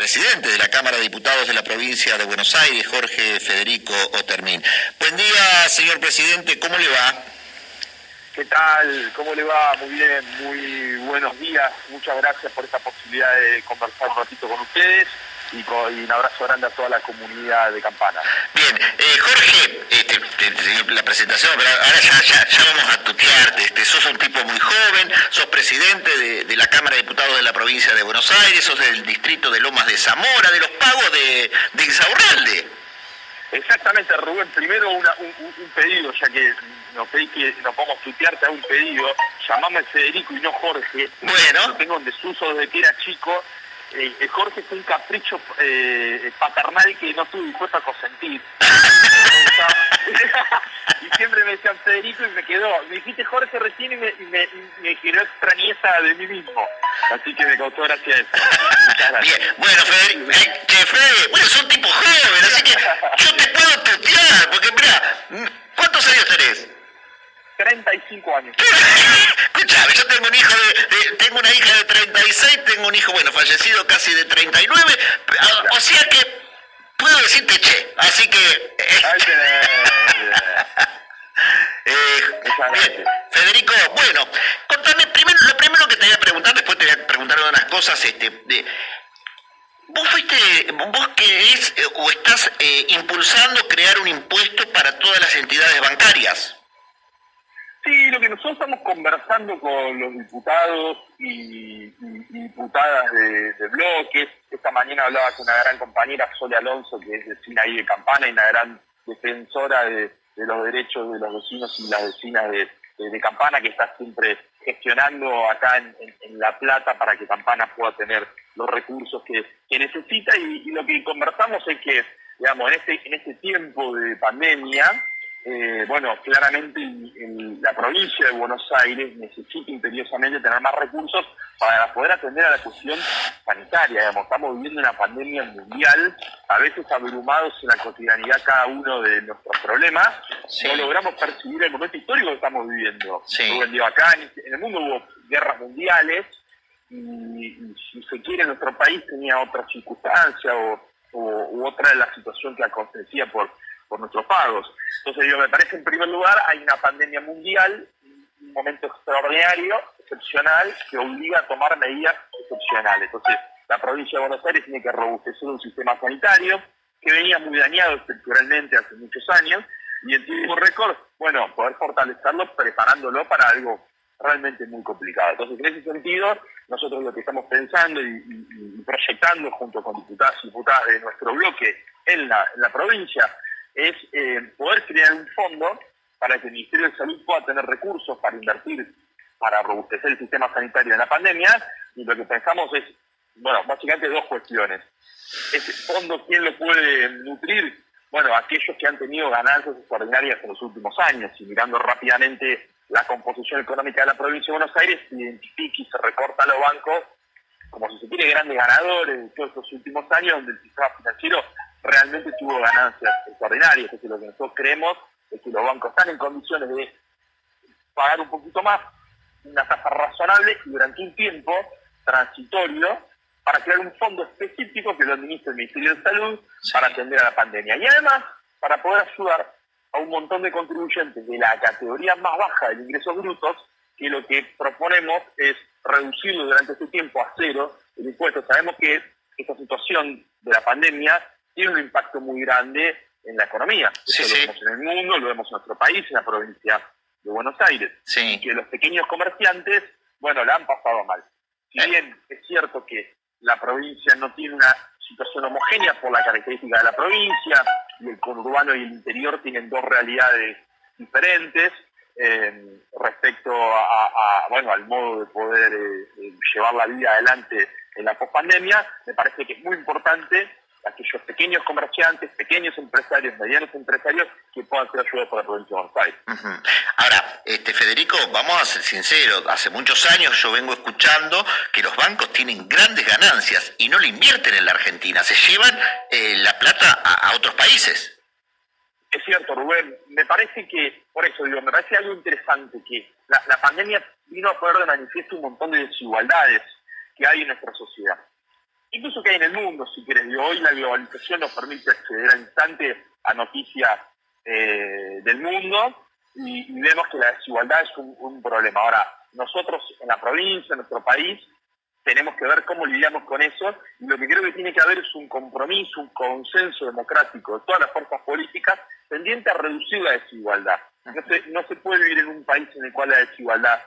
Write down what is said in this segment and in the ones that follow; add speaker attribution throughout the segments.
Speaker 1: presidente de la Cámara de Diputados de la provincia de Buenos Aires, Jorge Federico Otermín. Buen día, señor presidente, ¿cómo le va?
Speaker 2: ¿Qué tal? ¿Cómo le va? Muy bien, muy buenos días. Muchas gracias por esta posibilidad de conversar un ratito con ustedes y, un abrazo grande a toda la comunidad de Campana.
Speaker 1: Bien, eh, Jorge, este, la presentación, pero ahora ya, ya, vamos a tutearte. Este, sos un tipo muy joven, sos presidente de, la Cámara de Diputados de la provincia de Buenos Aires, sos del distrito de Lomas de Zamora, de los pagos de, de Insaurralde.
Speaker 2: Exactamente, Rubén. Primero un, pedido, ya que nos pedí que nos vamos a tutearte a un pedido. Llamame Federico y no Jorge.
Speaker 1: Bueno.
Speaker 2: tengo en desuso desde que era chico eh, Jorge fue un capricho eh, paternal que no estuve dispuesto a consentir. y siempre me decían Federico y me quedó. Me dijiste Jorge recién y me, me, me generó extrañeza de mí mismo. Así que me causó gracia eso.
Speaker 1: Bien, bueno, Federico, eh, que Fede, bueno, son tipo joven, así que yo te puedo tutear, porque mira, ¿cuántos años tenés?
Speaker 2: 35 años.
Speaker 1: Escuchame, yo tengo un hijo de, tengo una hija de 36, tengo un hijo, bueno, fallecido casi de 39, o sea que puedo decirte che, así que... Eh, bien, Federico, bueno, contame, primero, lo primero que te voy a preguntar, después te voy a preguntar unas cosas, este, de, vos fuiste, vos querés eh, o estás eh, impulsando crear un impuesto para todas las entidades bancarias.
Speaker 2: Sí, lo que nosotros estamos conversando con los diputados y, diputadas de, bloques, esta mañana hablaba con una gran compañera, Sole Alonso, que es vecina ahí de Campana y una gran defensora de, los derechos de los vecinos y las vecinas de, Campana, que está siempre gestionando acá en, La Plata para que Campana pueda tener los recursos que, necesita. Y, y, lo que conversamos es que, digamos, en este, en este tiempo de pandemia, eh, bueno, claramente la provincia de Buenos Aires necesita imperiosamente tener más recursos para poder atender a la cuestión sanitaria. Digamos, estamos viviendo una pandemia mundial, a veces abrumados en la cotidianidad cada uno de nuestros problemas, no logramos percibir el momento histórico que estamos viviendo. acá en, el mundo hubo guerras mundiales y, si se quiere nuestro país tenía otra circunstancia o, u otra de la situación que acontecía por por nuestros pagos. Entonces, digo, me parece en primer lugar hay una pandemia mundial, un momento extraordinario, excepcional, que obliga a tomar medidas excepcionales. Entonces, la provincia de Buenos Aires tiene que robustecer un sistema sanitario que venía muy dañado estructuralmente hace muchos años y en tiempo récord, bueno, poder fortalecerlo preparándolo para algo realmente muy complicado. Entonces, en ese sentido, nosotros lo que estamos pensando y, proyectando junto con diputados y diputadas de nuestro bloque en la provincia es eh, poder crear un fondo para que el Ministerio de Salud pueda tener recursos para invertir, para robustecer el sistema sanitario en la pandemia, y lo que pensamos es, bueno, básicamente dos cuestiones. Ese fondo, ¿quién lo puede nutrir? Bueno, aquellos que han tenido ganancias extraordinarias en los últimos años, y mirando rápidamente la composición económica de la provincia de Buenos Aires, se identifica y se recorta a los bancos como si se tiene grandes ganadores en todos estos últimos años, donde el sistema financiero realmente tuvo ganancias extraordinarias. Es lo que nosotros creemos es que los bancos están en condiciones de pagar un poquito más, una tasa razonable y durante un tiempo transitorio para crear un fondo específico que lo administre el Ministerio de Salud para atender a la pandemia. Y además, para poder ayudar a un montón de contribuyentes de la categoría más baja de ingresos brutos, que lo que proponemos es reducirlo durante este tiempo a cero el impuesto. Sabemos que esta situación de la pandemia tiene un impacto muy grande en la economía. Eso lo vemos en el mundo, lo vemos en nuestro país, en la provincia de Buenos Aires. Y que los pequeños comerciantes, bueno, la han pasado mal. Si eh. bien es cierto que la provincia no tiene una situación homogénea por la característica de la provincia, y el conurbano y el interior tienen dos realidades diferentes eh, respecto a, bueno, al modo de poder eh, llevar la vida adelante en la pospandemia, me parece que es muy importante aquellos pequeños comerciantes, pequeños empresarios, medianos empresarios que puedan ser ayudados por la provincia de Buenos Aires.
Speaker 1: Ahora, este, Federico, vamos a ser sinceros, hace muchos años yo vengo escuchando que los bancos tienen grandes ganancias y no le invierten en la Argentina, se llevan eh, la plata a, otros países.
Speaker 2: Es cierto, Rubén. Me parece que, por eso digo, me parece algo interesante que la, la pandemia vino a poner de manifiesto un montón de desigualdades que hay en nuestra sociedad incluso que hay en el mundo, si quieres. hoy la globalización nos permite acceder al instante a noticias eh, del mundo y, vemos que la desigualdad es un, problema. Ahora, nosotros en la provincia, en nuestro país, tenemos que ver cómo lidiamos con eso y lo que creo que tiene que haber es un compromiso, un consenso democrático de todas las fuerzas políticas tendiente a reducir la desigualdad. No se, no se puede vivir en un país en el cual la desigualdad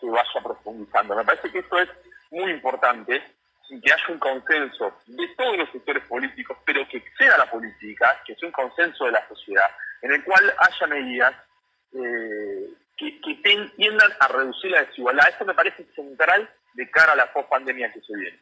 Speaker 2: se vaya profundizando. Me parece que esto es muy importante y que haya un consenso de todos los sectores políticos, pero que exceda la política, que sea un consenso de la sociedad, en el cual haya medidas eh, que, tiendan a reducir la desigualdad. Esto me parece central de cara a la post-pandemia que se viene.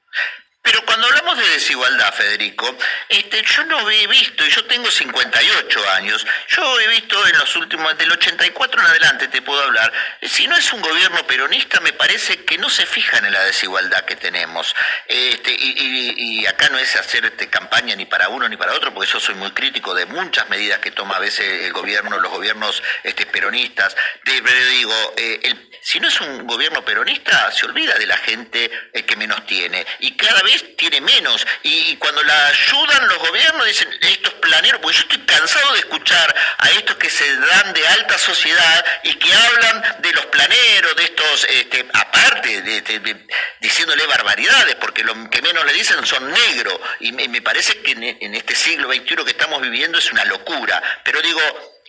Speaker 1: Pero cuando hablamos de desigualdad, Federico, este, yo no he visto, y yo tengo 58 años, yo he visto en los últimos, del 84 en adelante te puedo hablar, si no es un gobierno peronista, me parece que no se fijan en la desigualdad que tenemos. Este, y, acá no es hacer este, campaña ni para uno ni para otro, porque yo soy muy crítico de muchas medidas que toma a veces el gobierno, los gobiernos este, peronistas. pero digo, eh, si no es un gobierno peronista, se olvida de la gente eh, que menos tiene. Y cada vez tiene menos. Y, cuando la ayudan los gobiernos dicen, estos planeros, porque yo estoy cansado de escuchar a estos que se dan de alta sociedad y que hablan de los planeros, de estos, este, aparte, de, diciéndole barbaridades, porque lo que menos le dicen son negros. Y me, parece que en, este siglo XXI que estamos viviendo es una locura. Pero digo,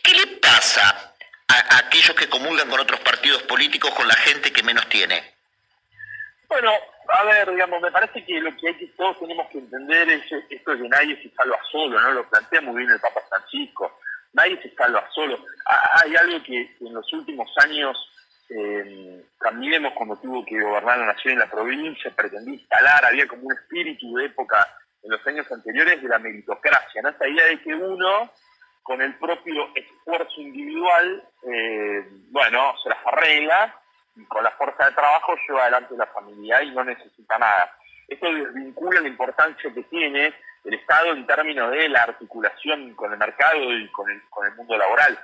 Speaker 1: ¿qué le pasa a aquellos que comulgan con otros partidos políticos con la gente que menos tiene?
Speaker 2: Bueno, a ver, digamos, me parece que lo que hay que todos tenemos que entender es esto de que nadie se salva solo, ¿no? Lo plantea muy bien el Papa Francisco. Nadie se salva solo. Hay algo que en los últimos años eh, cambiemos cuando tuvo que gobernar la nación y la provincia, pretendía instalar, había como un espíritu de época en los años anteriores de la meritocracia, ¿no? Esta idea de que uno, con el propio esfuerzo individual, eh, bueno, se las arregla con la fuerza de trabajo lleva adelante la familia y no necesita nada. Esto desvincula la importancia que tiene el Estado en términos de la articulación con el mercado y con el, con el mundo laboral.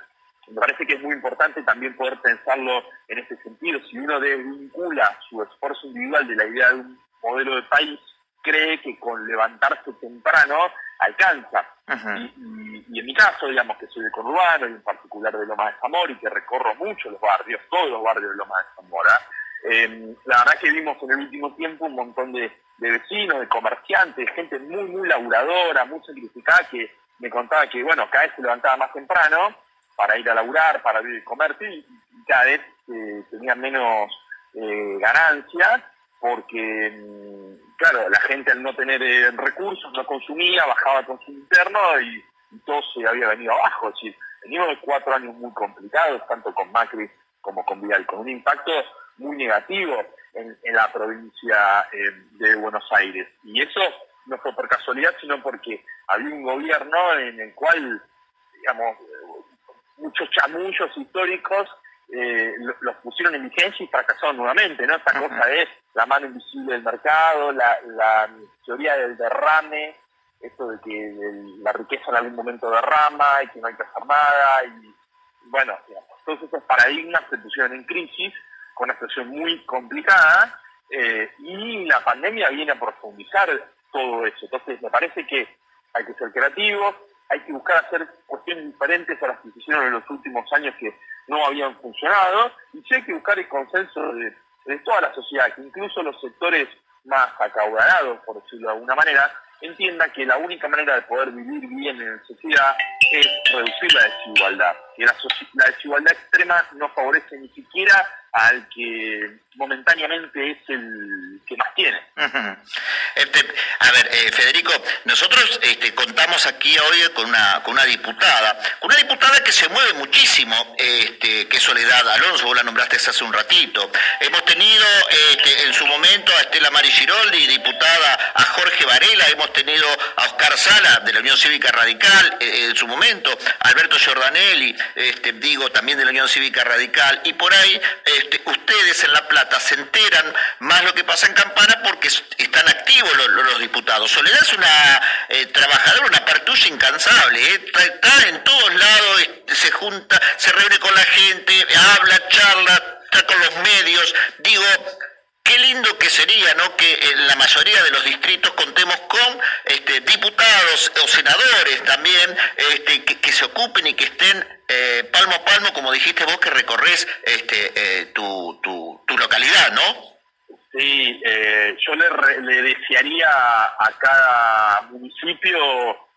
Speaker 2: Me parece que es muy importante también poder pensarlo en este sentido. Si uno desvincula su esfuerzo individual de la idea de un modelo de país, cree que con levantarse temprano alcanza. Y, en mi caso, digamos que soy de Conurbano y en particular de Loma de Zamora y que recorro mucho los barrios, todos los barrios de Loma de Zamora, eh, la verdad que vimos en el último tiempo un montón de, vecinos, de comerciantes, de gente muy, muy laburadora, muy sacrificada que me contaba que, bueno, cada vez se levantaba más temprano para ir a laburar, para vivir y comer, y cada vez eh, tenía menos eh, ganancias porque mm, claro, la gente al no tener eh, recursos no consumía, bajaba con consumo interno y, todo se había venido abajo. Es decir, venimos de cuatro años muy complicados, tanto con Macri como con Vidal, con un impacto muy negativo en, la provincia eh, de Buenos Aires. Y eso no fue por casualidad, sino porque había un gobierno en el cual, digamos, muchos chamullos históricos eh, los pusieron en vigencia y fracasaron nuevamente, ¿no? Esta cosa es la mano invisible del mercado, la, teoría del derrame, esto de que la riqueza en algún momento derrama y que no hay que hacer nada, y bueno, todos esos paradigmas se pusieron en crisis con una situación muy complicada eh, y la pandemia viene a profundizar todo eso. Entonces me parece que hay que ser creativos, hay que buscar hacer cuestiones diferentes a las que se hicieron en los últimos años que no habían funcionado, y sí hay que buscar el consenso de, toda la sociedad, que incluso los sectores más acaudalados, por decirlo de alguna manera, entiendan que la única manera de poder vivir bien en sociedad es reducir la desigualdad. Que la desigualdad extrema no favorece ni siquiera al que momentáneamente es el que más tiene.
Speaker 1: este, a ver, eh, Federico, nosotros este, contamos aquí hoy con una, con una diputada, con una diputada que se mueve muchísimo, este, que Soledad Alonso, vos la nombraste hace un ratito. Hemos tenido este, en su momento a Estela Mari Giroldi, diputada, a Jorge Varela, hemos tenido a Oscar Sala de la Unión Cívica Radical eh, en su momento, Alberto Giordanelli, este, digo, también de la Unión Cívica Radical, y por ahí este, ustedes en La Plata se enteran más lo que pasa en Campana porque están activos los, diputados. Soledad es una eh, trabajadora, una partulla incansable, eh. está, en todos lados, se junta, se reúne con la gente, habla, charla, está con los medios. Digo, qué lindo que sería, ¿no? Que en la mayoría de los distritos contemos con este, diputados o senadores también este, que, se ocupen y que estén eh, palmo a palmo, como dijiste vos que recorres este, eh, tu, tu, tu, localidad, ¿no?
Speaker 2: Sí, eh, yo le, desearía a cada municipio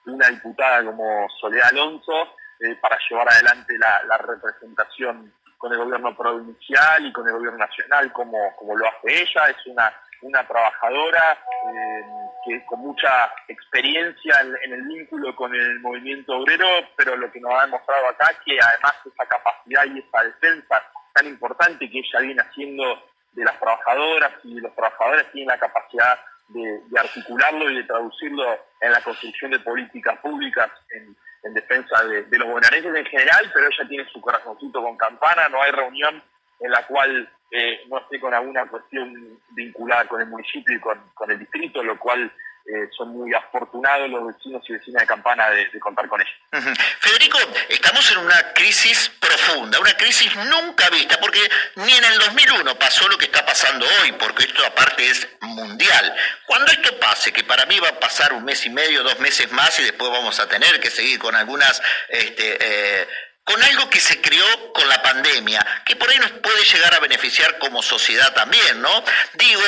Speaker 2: una diputada como Soledad Alonso para llevar adelante la, representación con el gobierno provincial y con el gobierno nacional como, como lo hace ella. Es una, una trabajadora eh, que con mucha experiencia en, el vínculo con el movimiento obrero, pero lo que nos ha demostrado acá que además esa capacidad y esa defensa tan importante que ella viene haciendo de las trabajadoras y los trabajadores tienen la capacidad de, articularlo y de traducirlo en la construcción de políticas públicas en, defensa de, los bonaerenses en general, pero ella tiene su corazoncito con campana, no hay reunión en la cual eh, no esté con alguna cuestión vinculada con el municipio y con, con el distrito, lo cual eh, son muy afortunados los vecinos y vecinas de Campana de, contar con ellos.
Speaker 1: Federico, estamos en una crisis profunda, una crisis nunca vista, porque ni en el 2001 pasó lo que está pasando hoy, porque esto aparte es mundial. Cuando esto pase, que para mí va a pasar un mes y medio, dos meses más, y después vamos a tener que seguir con algunas... Este, eh, con algo que se creó con la pandemia, que por ahí nos puede llegar a beneficiar como sociedad también, ¿no? Digo,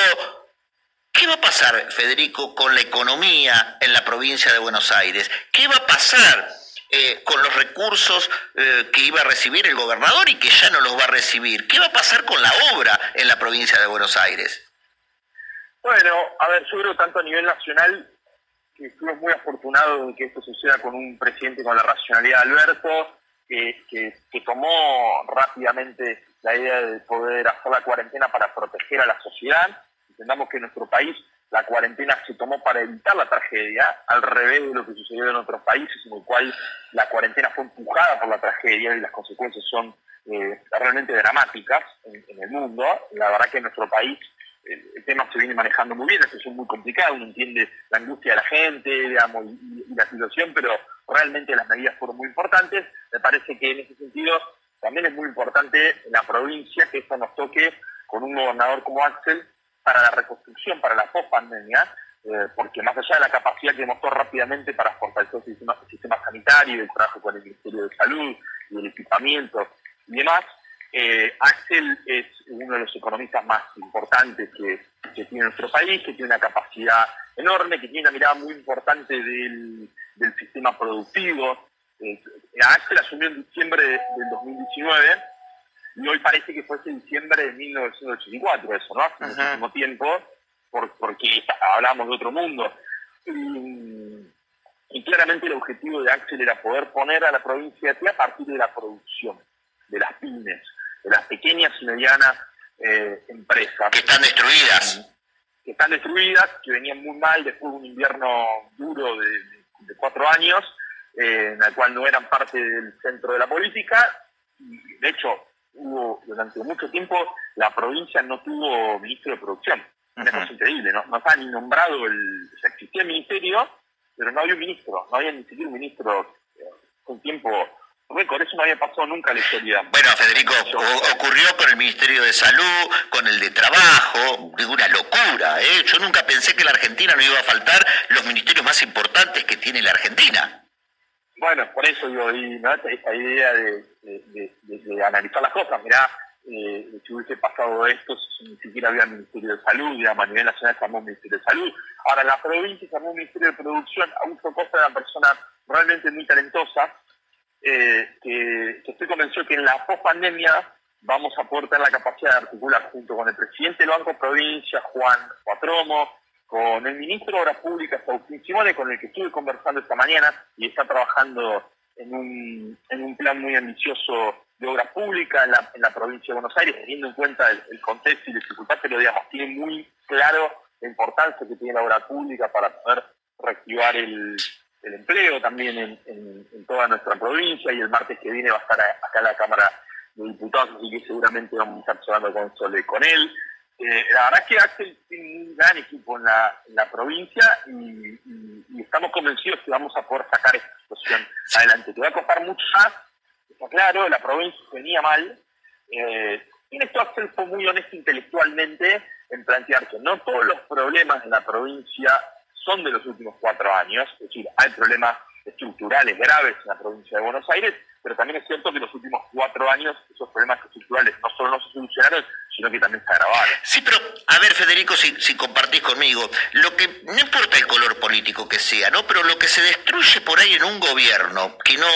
Speaker 1: ¿Qué va a pasar, Federico, con la economía en la provincia de Buenos Aires? ¿Qué va a pasar eh, con los recursos eh, que iba a recibir el gobernador y que ya no los va a recibir? ¿Qué va a pasar con la obra en la provincia de Buenos Aires?
Speaker 2: Bueno, a ver, yo creo tanto a nivel nacional que estuvimos muy afortunados de que esto suceda con un presidente con la racionalidad de Alberto, que tomó rápidamente la idea de poder hacer la cuarentena para proteger a la sociedad Entendamos que en nuestro país la cuarentena se tomó para evitar la tragedia, al revés de lo que sucedió en otros países, en el cual la cuarentena fue empujada por la tragedia y las consecuencias son eh, realmente dramáticas en, el mundo. La verdad que en nuestro país eh, el tema se viene manejando muy bien, es muy complicada, uno entiende la angustia de la gente digamos, y, y la situación, pero realmente las medidas fueron muy importantes. Me parece que en ese sentido también es muy importante la provincia que esto nos toque con un gobernador como Axel, para la reconstrucción, para la post-pandemia, eh, porque más allá de la capacidad que mostró rápidamente para fortalecer el sistema, sanitario, el trabajo con el Ministerio de Salud y el equipamiento y demás, eh, Axel es uno de los economistas más importantes que, tiene nuestro país, que tiene una capacidad enorme, que tiene una mirada muy importante del, sistema productivo. Eh, Axel asumió en diciembre del 2019 y hoy parece que fuese diciembre de 1984 eso, ¿no? Hace muchísimo tiempo, porque hablamos de otro mundo. Y, claramente el objetivo de Axel era poder poner a la provincia de a partir de la producción, de las pymes, de las pequeñas y medianas eh, empresas.
Speaker 1: Que están destruidas.
Speaker 2: Que están destruidas, que venían muy mal después de un invierno duro de, cuatro años, eh, en el cual no eran parte del centro de la política. Y de hecho, hubo durante mucho tiempo la provincia no tuvo ministro de producción. Una cosa increíble, ¿no? No estaba ni nombrado el. O sea, existía el ministerio, pero no había un ministro, no había ni siquiera un ministro eh, un tiempo récord, eso no había pasado nunca en la historia.
Speaker 1: Bueno, Federico, ocurrió con el Ministerio de Salud, con el de Trabajo, una locura, ¿eh? Yo nunca pensé que en la Argentina no iba a faltar los ministerios más importantes que tiene la Argentina.
Speaker 2: Bueno, por eso digo, y, ¿no? esta idea de, analizar las cosas, mirá, eh, si hubiese pasado esto, si ni siquiera había Ministerio de Salud, digamos, a nivel nacional se armó Ministerio de Salud. Ahora, la provincia se un Ministerio de Producción, Augusto Costa era una persona realmente muy talentosa, eh, que, estoy convencido que en la post-pandemia vamos a poder tener la capacidad de articular junto con el presidente del Banco Provincia, Juan Cuatromo, con el ministro de Obras Públicas, Agustín Simone, con el que estuve conversando esta mañana y está trabajando en un, en un plan muy ambicioso de obras públicas en la, en la provincia de Buenos Aires, teniendo en cuenta el, contexto y la dificultad, pero digamos, tiene muy claro la importancia que tiene la obra pública para poder reactivar el, el empleo también en, en, toda nuestra provincia y el martes que viene va a estar acá en la Cámara de Diputados, así que seguramente vamos a estar hablando con, con él. Eh, la verdad es que Axel tiene un gran equipo en la, provincia y, estamos convencidos que vamos a poder sacar esta situación adelante. Te va a costar mucho más, está claro, la provincia venía mal. Eh, en esto Axel fue muy honesto intelectualmente en plantear que no todos los problemas en la provincia son de los últimos cuatro años, es decir, hay problemas estructurales graves en la provincia de Buenos Aires, pero también es cierto que en los últimos cuatro años esos problemas estructurales no solo no se solucionaron, sino que también se agravaron.
Speaker 1: Sí, pero a ver, Federico, si, si compartís conmigo, lo que no importa el color político que sea, ¿no? Pero lo que se destruye por ahí en un gobierno que no,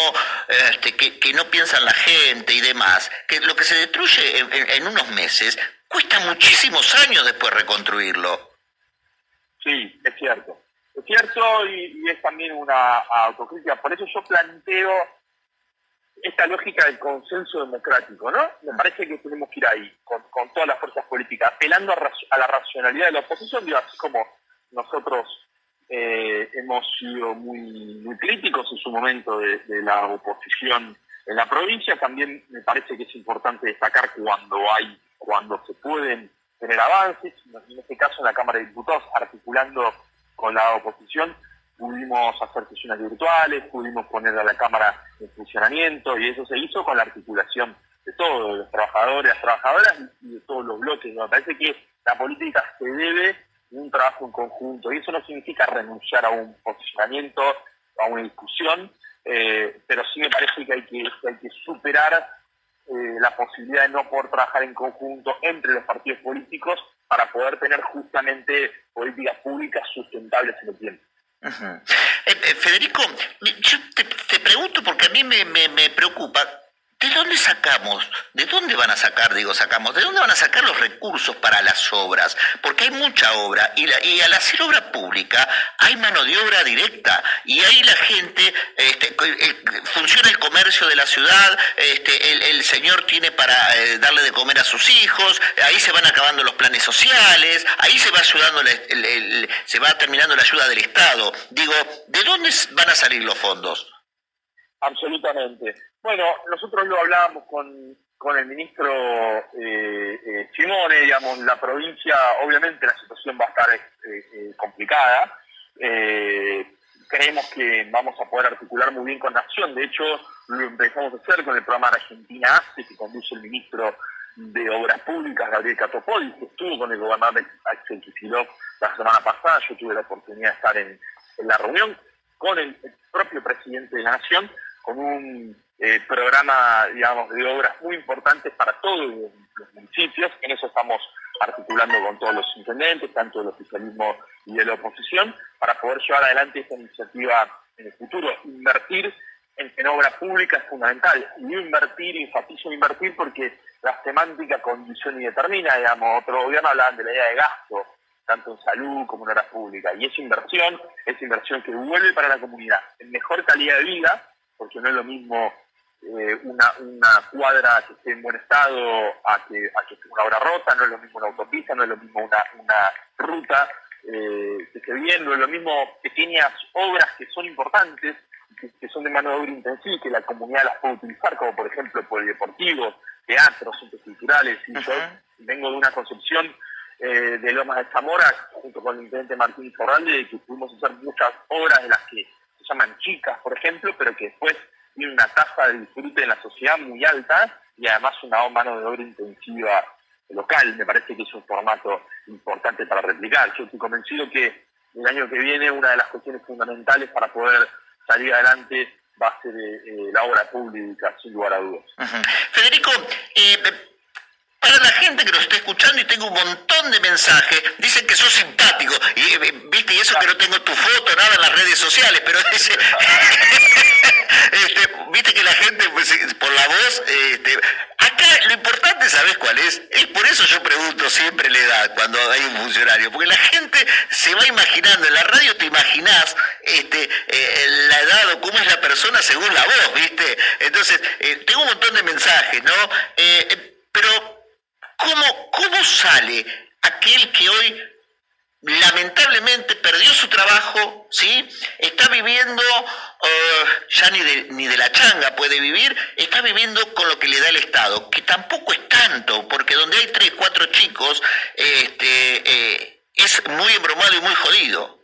Speaker 1: este, que, que, no piensa en la gente y demás, que lo que se destruye en, en unos meses cuesta muchísimos años después reconstruirlo.
Speaker 2: Sí, es cierto. Es cierto y, y, es también una autocrítica. Por eso yo planteo esta lógica del consenso democrático, ¿no? Me parece que tenemos que ir ahí, con, con todas las fuerzas políticas, apelando a, a, la racionalidad de la oposición, digo, así como nosotros eh, hemos sido muy, muy críticos en su momento de, de la oposición en la provincia, también me parece que es importante destacar cuando hay, cuando se pueden tener avances, en este caso en la Cámara de Diputados, articulando con la oposición, pudimos hacer sesiones virtuales, pudimos poner a la Cámara en funcionamiento y eso se hizo con la articulación de todos, de los trabajadores, las trabajadoras y de todos los bloques. Me parece que la política se debe un trabajo en conjunto y eso no significa renunciar a un posicionamiento, a una discusión, eh, pero sí me parece que hay que, que hay que superar eh, la posibilidad de no poder trabajar en conjunto entre los partidos políticos para poder tener justamente políticas públicas sustentables en el tiempo.
Speaker 1: -huh. eh, Federico, yo te, te, pregunto porque a mí me, me, me preocupa ¿De dónde sacamos? ¿De dónde van a sacar, digo, sacamos? ¿De dónde van a sacar los recursos para las obras? Porque hay mucha obra y, la, y al hacer obra pública hay mano de obra directa y ahí la gente, este, funciona el comercio de la ciudad, este, el, el señor tiene para eh, darle de comer a sus hijos, ahí se van acabando los planes sociales, ahí se va ayudando, se va terminando la ayuda del Estado. Digo, ¿de dónde van a salir los fondos?
Speaker 2: Absolutamente. Bueno, nosotros lo hablábamos con, con el ministro eh, eh, Simone, digamos, la provincia, obviamente la situación va a estar eh, complicada. creemos que vamos a poder articular muy bien con Nación. De hecho, lo empezamos a hacer con el programa Argentina Hace, que conduce el ministro de Obras Públicas, Gabriel Catopodis, que estuvo con el gobernador Axel Kicillof la semana pasada. Yo tuve la oportunidad de estar en, la reunión con el propio presidente de la Nación, con un eh, programa, digamos, de obras muy importantes para todos los municipios. En eso estamos articulando con todos los intendentes, tanto del oficialismo y de la oposición, para poder llevar adelante esta iniciativa en el futuro. Invertir en, en obra pública es fundamental. Y invertir, enfatizo invertir porque la semántica condiciona y determina, digamos, otro gobierno hablaban de la idea de gasto, tanto en salud como en obras públicas. Y esa inversión, es inversión que vuelve para la comunidad en mejor calidad de vida, porque no es lo mismo eh, una, una cuadra que esté en buen estado a que, a que esté una obra rota, no es lo mismo una autopista, no es lo mismo una, una ruta eh, que esté bien, no es lo mismo pequeñas obras que son importantes, que, que son de mano de obra intensiva y que la comunidad las puede utilizar, como por ejemplo el polideportivo, teatros, centros culturales, y uh -huh. yo vengo de una concepción eh, de Lomas de Zamora, junto con el intendente Martín Forralde, que pudimos hacer muchas obras de las que se llaman chicas, por ejemplo, pero que después tiene una tasa de disfrute en la sociedad muy alta y además una mano de obra intensiva local. Me parece que es un formato importante para replicar. Yo estoy convencido que el año que viene una de las cuestiones fundamentales para poder salir adelante va a ser eh, la obra pública, sin lugar a dudas.
Speaker 1: Uh -huh. Federico, eh, para la gente que nos está escuchando y tengo un montón de mensajes, dicen que sos simpático, y viste, y eso que no tengo tu foto, nada en las redes sociales, pero ese, este, viste que la gente, pues, por la voz, este, acá lo importante, ¿sabes cuál es? Es por eso yo pregunto siempre la edad cuando hay un funcionario, porque la gente se va imaginando, en la radio te imaginás este, eh, la edad o cómo es la persona según la voz, ¿viste? Entonces, eh, tengo un montón de mensajes, ¿no? Eh, pero ¿Cómo, ¿Cómo sale aquel que hoy lamentablemente perdió su trabajo, ¿sí? Está viviendo, uh, ya ni de, ni de la changa puede vivir, está viviendo con lo que le da el Estado, que tampoco es tanto, porque donde hay tres, cuatro chicos, este, eh, es muy embromado y muy jodido.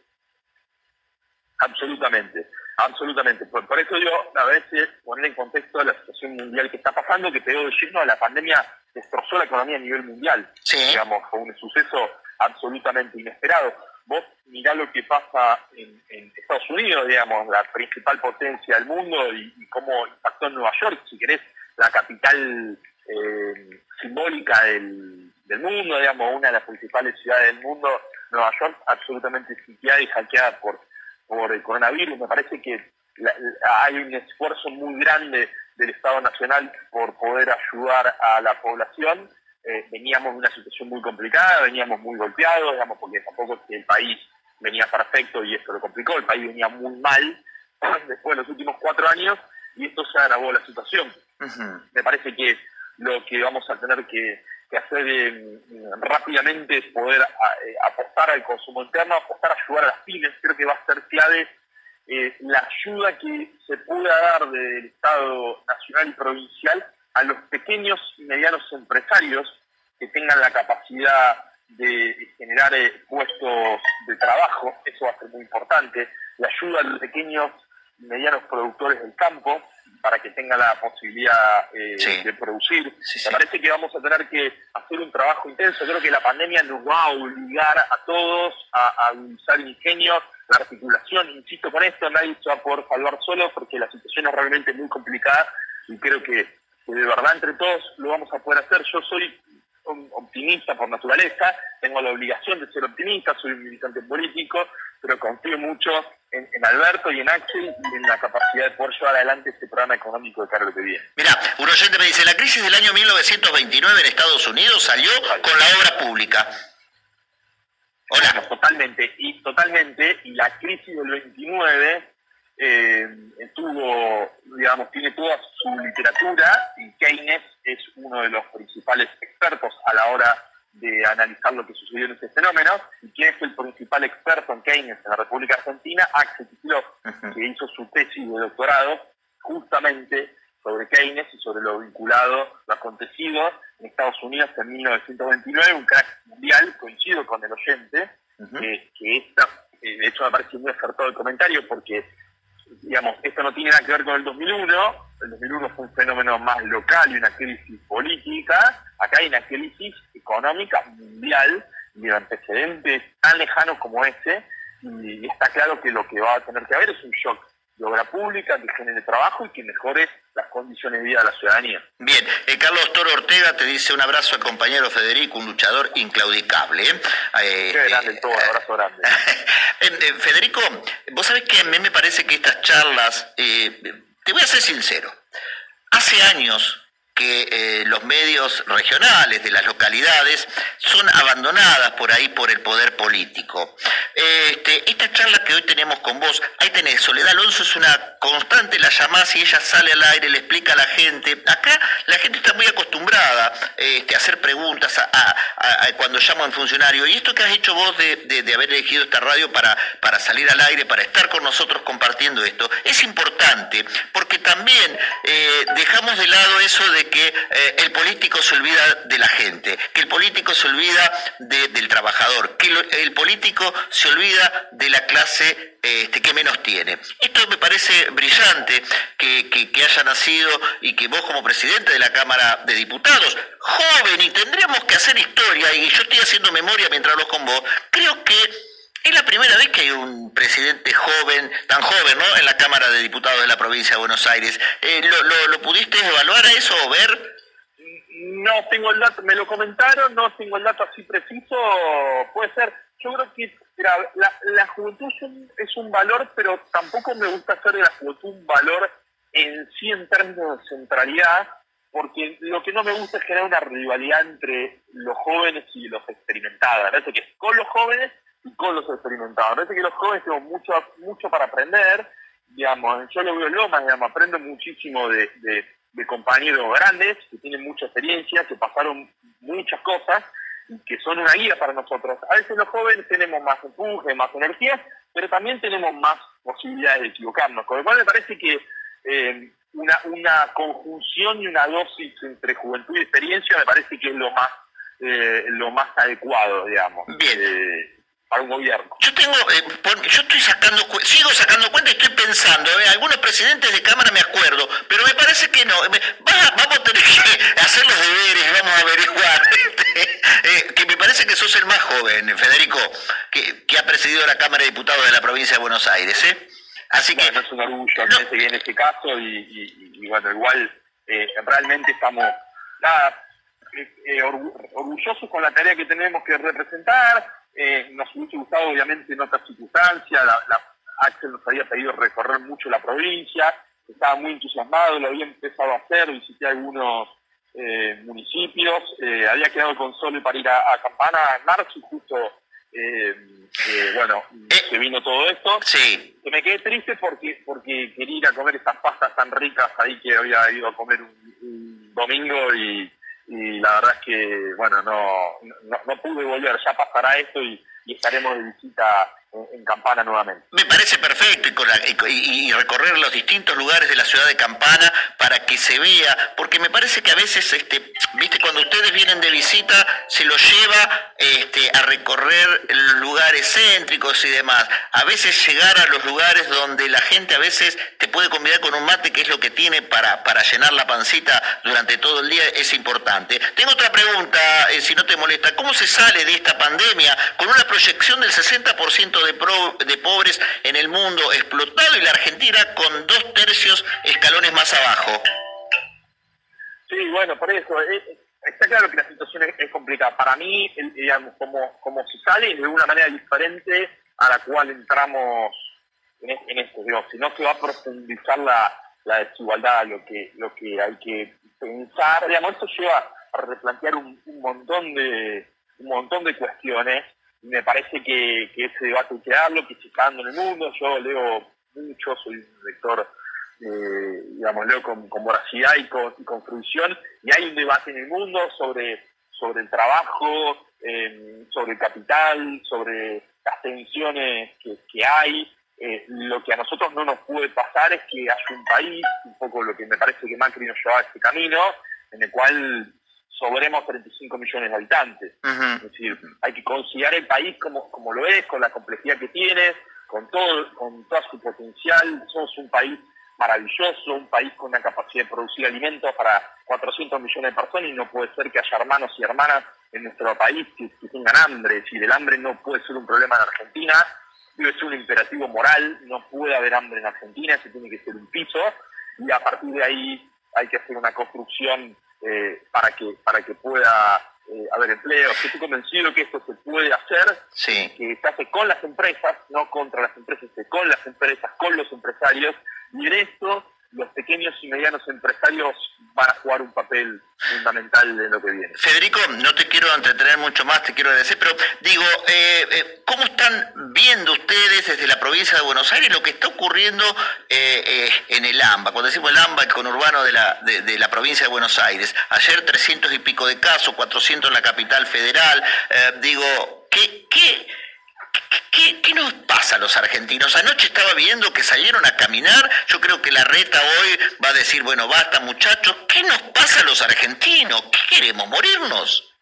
Speaker 2: Absolutamente, absolutamente. Por, por, eso yo a veces poner en contexto la situación mundial que está pasando, que pegó de lleno a la pandemia destrozó la economía a nivel mundial.
Speaker 1: Sí.
Speaker 2: Digamos, fue un suceso absolutamente inesperado. Vos mirá lo que pasa en, Estados Unidos, digamos, la principal potencia del mundo y, cómo impactó en Nueva York, si querés, la capital eh, simbólica del, mundo, digamos, una de las principales ciudades del mundo, Nueva York, absolutamente sitiada y hackeada por, por el coronavirus. Me parece que hay un esfuerzo muy grande del Estado Nacional por poder ayudar a la población. Eh, veníamos de una situación muy complicada, veníamos muy golpeados, digamos, porque tampoco el país venía perfecto y esto lo complicó, el país venía muy mal después de los últimos cuatro años y esto se agravó la situación. Me parece que lo que vamos a tener que, hacer eh, rápidamente es poder eh, apostar al consumo interno, apostar a ayudar a las pymes, creo que va a ser clave eh, la ayuda que se pueda dar del Estado nacional y provincial a los pequeños y medianos empresarios que tengan la capacidad de generar eh, puestos de trabajo, eso va a ser muy importante, la ayuda a los pequeños y medianos productores del campo para que tengan la posibilidad eh, de producir. Me parece que vamos a tener que hacer un trabajo intenso, creo que la pandemia nos va a obligar a todos a, a usar ingenio, la articulación, insisto con esto, nadie se va a poder salvar solo porque la situación es realmente muy complicada y creo que, de verdad entre todos lo vamos a poder hacer. Yo soy optimista por naturaleza, tengo la obligación de ser optimista, soy un militante político, pero confío mucho en, Alberto y en Axel y en la capacidad de poder llevar adelante este programa económico de cara a lo que viene.
Speaker 1: Mira, un oyente me dice, la crisis del año 1929 en Estados Unidos salió con la obra pública.
Speaker 2: Hola. totalmente, y totalmente, y la crisis del 29 eh, estuvo, digamos, tiene toda su literatura, y Keynes es uno de los principales expertos a la hora de analizar lo que sucedió en ese fenómeno, y quién es el principal experto en Keynes en la República Argentina, Axel Kicillof, que hizo su tesis de doctorado justamente sobre Keynes y sobre lo vinculado, lo acontecido en Estados Unidos en 1929, un crack mundial, coincido con el oyente, que, esta, eh, de hecho me parece muy acertado el comentario porque, digamos, esto no tiene nada que ver con el 2001, el 2001 fue un fenómeno más local y una crisis política, acá hay una crisis económica mundial de antecedentes tan lejanos como ese, y está claro que lo que va a tener que haber es un shock de obra pública que genere trabajo y que mejore las condiciones de vida de la ciudadanía.
Speaker 1: Bien, eh, Carlos Toro Ortega te dice un abrazo al compañero Federico, un luchador inclaudicable. ¿eh?
Speaker 2: Eh, Qué grande todo, un abrazo grande.
Speaker 1: Federico, vos sabés que a mí me parece que estas charlas, te voy a ser sincero, hace años eh, los medios regionales de las localidades son abandonadas por ahí por el poder político. Este, esta charla que hoy tenemos con vos, ahí tenés, Soledad Alonso es una constante, la llamás y ella sale al aire, le explica a la gente. Acá la gente está muy acostumbrada este, a hacer preguntas a, cuando llaman funcionario. Y esto que has hecho vos de, haber elegido esta radio para, para salir al aire, para estar con nosotros compartiendo esto, es importante, porque también eh, dejamos de lado eso de que eh, el político se olvida de la gente, que el político se olvida del trabajador, que el político se olvida de la clase este, que menos tiene. Esto me parece brillante que, que, haya nacido y que vos como presidente de la Cámara de Diputados, joven, y tendríamos que hacer historia, y yo estoy haciendo memoria mientras hablo con vos, creo que es la primera vez que hay un presidente joven, tan joven, ¿no? En la Cámara de Diputados de la provincia de Buenos Aires. Eh, ¿lo, lo, pudiste evaluar a eso o ver?
Speaker 2: No tengo el dato, me lo comentaron, no tengo el dato así preciso, puede ser. Yo creo que la, juventud es un, valor, pero tampoco me gusta hacer de la juventud un valor en sí en términos de centralidad, porque lo que no me gusta es generar una rivalidad entre los jóvenes y los experimentados. Parece con los jóvenes y con los experimentados. Parece que los jóvenes tenemos mucho, mucho para aprender, digamos, yo lo veo en Lomas, digamos, aprendo muchísimo de, de, compañeros grandes que tienen mucha experiencia, que pasaron muchas cosas y que son una guía para nosotros. A veces los jóvenes tenemos más empuje, más energía, pero también tenemos más posibilidades de equivocarnos, con lo cual me parece que eh, una, una conjunción y una dosis entre juventud y experiencia me parece que es lo más eh, lo más adecuado, digamos.
Speaker 1: Bien. Eh,
Speaker 2: para un gobierno.
Speaker 1: Yo tengo, eh, yo estoy sacando, sigo sacando cuenta y estoy pensando, eh, algunos presidentes de Cámara me acuerdo, pero me parece que no. vamos a tener que hacer los deberes, vamos a averiguar. eh, que me parece que sos el más joven, Federico, que, que, ha presidido la Cámara de Diputados de la provincia de Buenos Aires. ¿eh?
Speaker 2: Así que. No es un orgullo no. en este caso y, y, bueno, igual eh, realmente estamos nada, orgullosos con la tarea que tenemos que representar eh, nos hubiese gustado, obviamente, en otras circunstancias. La, Axel nos había pedido recorrer mucho la provincia, estaba muy entusiasmado, lo había empezado a hacer, visité algunos eh, municipios, eh, había quedado con Sole para ir a, Campana en marzo y justo, bueno, se vino todo esto.
Speaker 1: Sí.
Speaker 2: Que me quedé triste porque, porque quería ir a comer estas pastas tan ricas ahí que había ido a comer un domingo y y la verdad es que, bueno, no, no, pude volver, ya pasará esto y, y estaremos de visita en, Campana nuevamente.
Speaker 1: Me parece perfecto y, recorrer los distintos lugares de la ciudad de Campana para que se vea, porque me parece que a veces, este, viste, cuando ustedes vienen de visita, se los lleva este, a recorrer lugares céntricos y demás. A veces llegar a los lugares donde la gente a veces te puede convidar con un mate, que es lo que tiene para, para llenar la pancita durante todo el día, es importante. Tengo otra pregunta, eh, si no te molesta, ¿cómo se sale de esta pandemia con una proyección del 60% de, de pobres en el mundo explotado y la Argentina con dos tercios escalones más abajo.
Speaker 2: Sí, bueno, por eso, eh, está claro que la situación es, complicada. Para mí, digamos, como, como se sale de una manera diferente a la cual entramos en, esto. Digo, si no se va a profundizar la, la desigualdad, lo que, lo que hay que pensar, digamos, esto lleva a replantear un montón de un montón de cuestiones me parece que, ese debate hay que darlo, que se está dando en el mundo. Yo leo mucho, soy un lector, eh, digamos, leo con, voracidad y con, fruición, y hay un debate en el mundo sobre, sobre el trabajo, em, sobre el capital, sobre las tensiones que, hay. Eh, lo que a nosotros no nos puede pasar es que haya un país, un poco lo que me parece que Macri nos lleva a este camino, en el cual sobremos 35 millones de habitantes. Es decir, hay que considerar el país como, como lo es, con la complejidad que tiene, con todo, con toda su potencial. Somos un país maravilloso, un país con una capacidad de producir alimentos para 400 millones de personas y no puede ser que haya hermanos y hermanas en nuestro país que, tengan hambre. Es decir, el hambre no puede ser un problema en Argentina, debe ser un imperativo moral, no puede haber hambre en Argentina, ese tiene que ser un piso y a partir de ahí hay que hacer una construcción eh, para que para que pueda eh, haber empleo. Estoy convencido que esto se puede hacer, que se hace con las empresas, no contra las empresas, con las empresas, con los empresarios, y en esto los pequeños y medianos empresarios van a jugar un papel fundamental en lo que viene.
Speaker 1: Federico, no te quiero entretener mucho más, te quiero agradecer, pero digo, eh, eh, ¿cómo están viendo ustedes desde la provincia de Buenos Aires lo que está ocurriendo eh, en el AMBA? Cuando decimos el AMBA, el conurbano de la, de, la provincia de Buenos Aires, ayer 300 y pico de casos, 400 en la capital federal, digo, ¿qué, qué ¿Qué, nos pasa a los argentinos? Anoche estaba viendo que salieron a caminar, yo creo que la reta hoy va a decir, bueno, basta muchachos, ¿qué nos pasa a los argentinos? ¿Qué queremos? ¿Morirnos?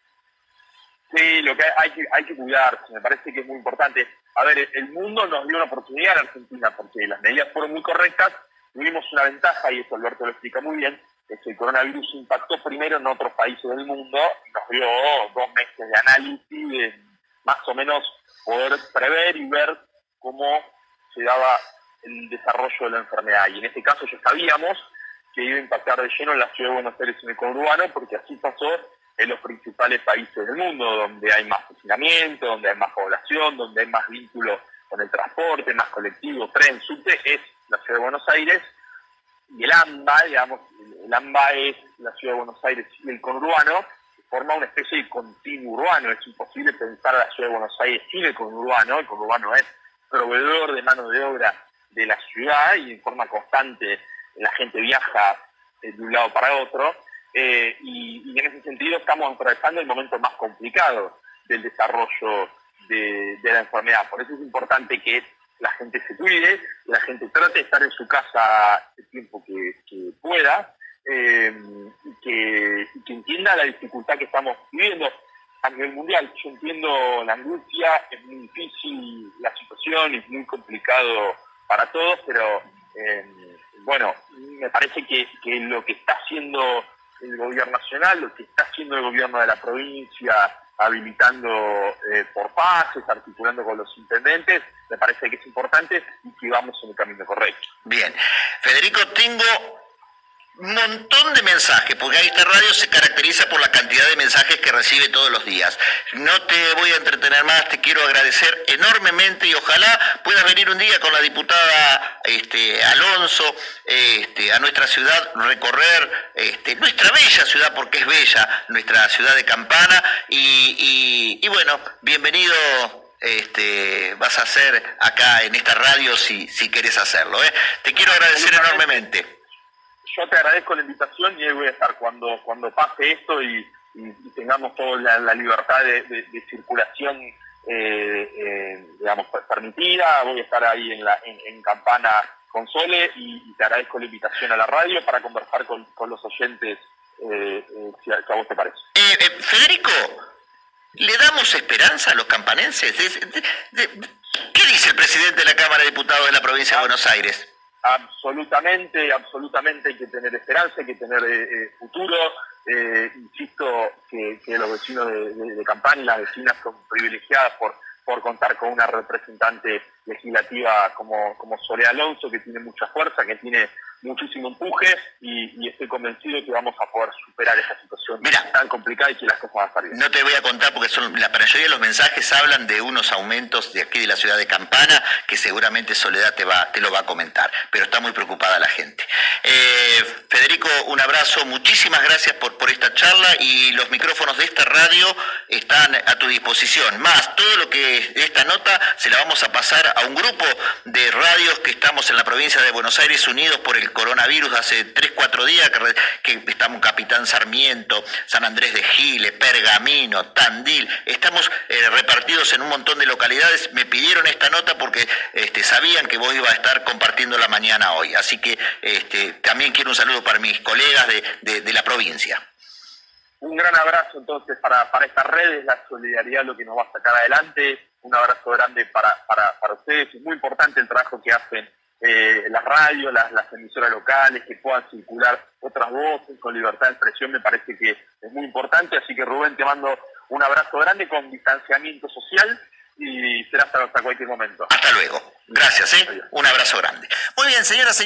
Speaker 2: Sí, lo que hay que, hay que cuidarse, me parece que es muy importante. A ver, el mundo nos dio una oportunidad a Argentina porque las medidas fueron muy correctas, tuvimos una ventaja, y eso Alberto lo explica muy bien, es que el coronavirus impactó primero en otros países del mundo, nos dio dos meses de análisis, más o menos poder prever y ver cómo se daba el desarrollo de la enfermedad. Y en este caso ya sabíamos que iba a impactar de lleno en la ciudad de Buenos Aires en el conurbano, porque así pasó en los principales países del mundo, donde hay más hacinamiento, donde hay más población, donde hay más vínculo con el transporte, más colectivo, tren, subte, es la ciudad de Buenos Aires. Y el AMBA, digamos, el AMBA es la ciudad de Buenos Aires y el conurbano, forma una especie de continuo urbano. Es imposible pensar a la ciudad de Buenos Aires sin el conurbano. El conurbano es proveedor de mano de obra de la ciudad y en forma constante la gente viaja de un lado para otro. Eh, y, en ese sentido estamos atravesando el momento más complicado del desarrollo de, la enfermedad. Por eso es importante que la gente se cuide, que la gente trate de estar en su casa el tiempo que pueda, eh, que, entienda la dificultad que estamos viviendo. a nivel mundial. Yo entiendo la angustia, es muy difícil la situación, es muy complicado para todos, pero eh, bueno, me parece que, lo que está haciendo el gobierno nacional, lo que está haciendo el gobierno de la provincia, habilitando eh, por pases, articulando con los intendentes, me parece que es importante y que vamos en el camino correcto.
Speaker 1: Bien, Federico, tengo un montón de mensajes, porque esta radio se caracteriza por la cantidad de mensajes que recibe todos los días. No te voy a entretener más, te quiero agradecer enormemente y ojalá puedas venir un día con la diputada este, Alonso este, a nuestra ciudad, recorrer este, nuestra bella ciudad, porque es bella, nuestra ciudad de Campana, y, bueno, bienvenido este, vas a hacer acá en esta radio si, si querés hacerlo. ¿eh? Te quiero agradecer enormemente
Speaker 2: yo te agradezco la invitación y ahí voy a estar cuando, cuando pase esto y, tengamos toda la, libertad de, circulación, eh, eh, digamos, permitida. Voy a estar ahí en, la, en, Campana con Sole y, te agradezco la invitación a la radio para conversar con, los oyentes, eh, si, a, vos te parece.
Speaker 1: Federico, ¿le damos esperanza a los campanenses? ¿Qué dice el presidente de la Cámara de Diputados de la provincia de ah. Buenos Aires?
Speaker 2: Absolutamente, absolutamente hay que tener esperanza, hay que tener eh, eh, futuro. Eh, insisto que, los vecinos de, de, Campana y las vecinas son privilegiadas por, por contar con una representante legislativa como, como Soledad Alonso, que tiene mucha fuerza, que tiene muchísimo empuje y, estoy convencido que vamos a poder superar esa situación tan complicada y que las cosas van a bien.
Speaker 1: No te voy a contar porque son, la mayoría de los mensajes hablan de unos aumentos de aquí de la ciudad de Campana que seguramente Soledad te, va, te lo va a comentar, está muy preocupada la gente. Eh, Federico, un muchísimas gracias por, esta charla y los micrófonos de esta radio están a tu disposición. Más, todo lo que esta nota se la vamos a pasar a un grupo de radios que estamos en la provincia de Buenos Aires unidos por el coronavirus hace 3, 4 días, que, estamos Capitán Sarmiento, San Andrés de Giles, Pergamino, Tandil, estamos eh, repartidos en un montón de localidades. Me pidieron esta nota porque este, sabían que vos ibas a estar compartiendo la mañana hoy. Así que este, también quiero un saludo para mis colegas de, la provincia.
Speaker 2: Un gran abrazo entonces para, para estas redes, la solidaridad lo que nos va a sacar adelante. Un abrazo grande para, para, para ustedes. Es muy importante el trabajo que hacen eh, las radios, las, emisoras locales, que puedan circular otras voces con libertad de expresión, me parece que es muy importante. Así que Rubén, te mando un abrazo grande con distanciamiento social y será hasta, hasta cualquier momento.
Speaker 1: Hasta luego. Gracias, ¿eh? Un abrazo grande. Muy bien, señoras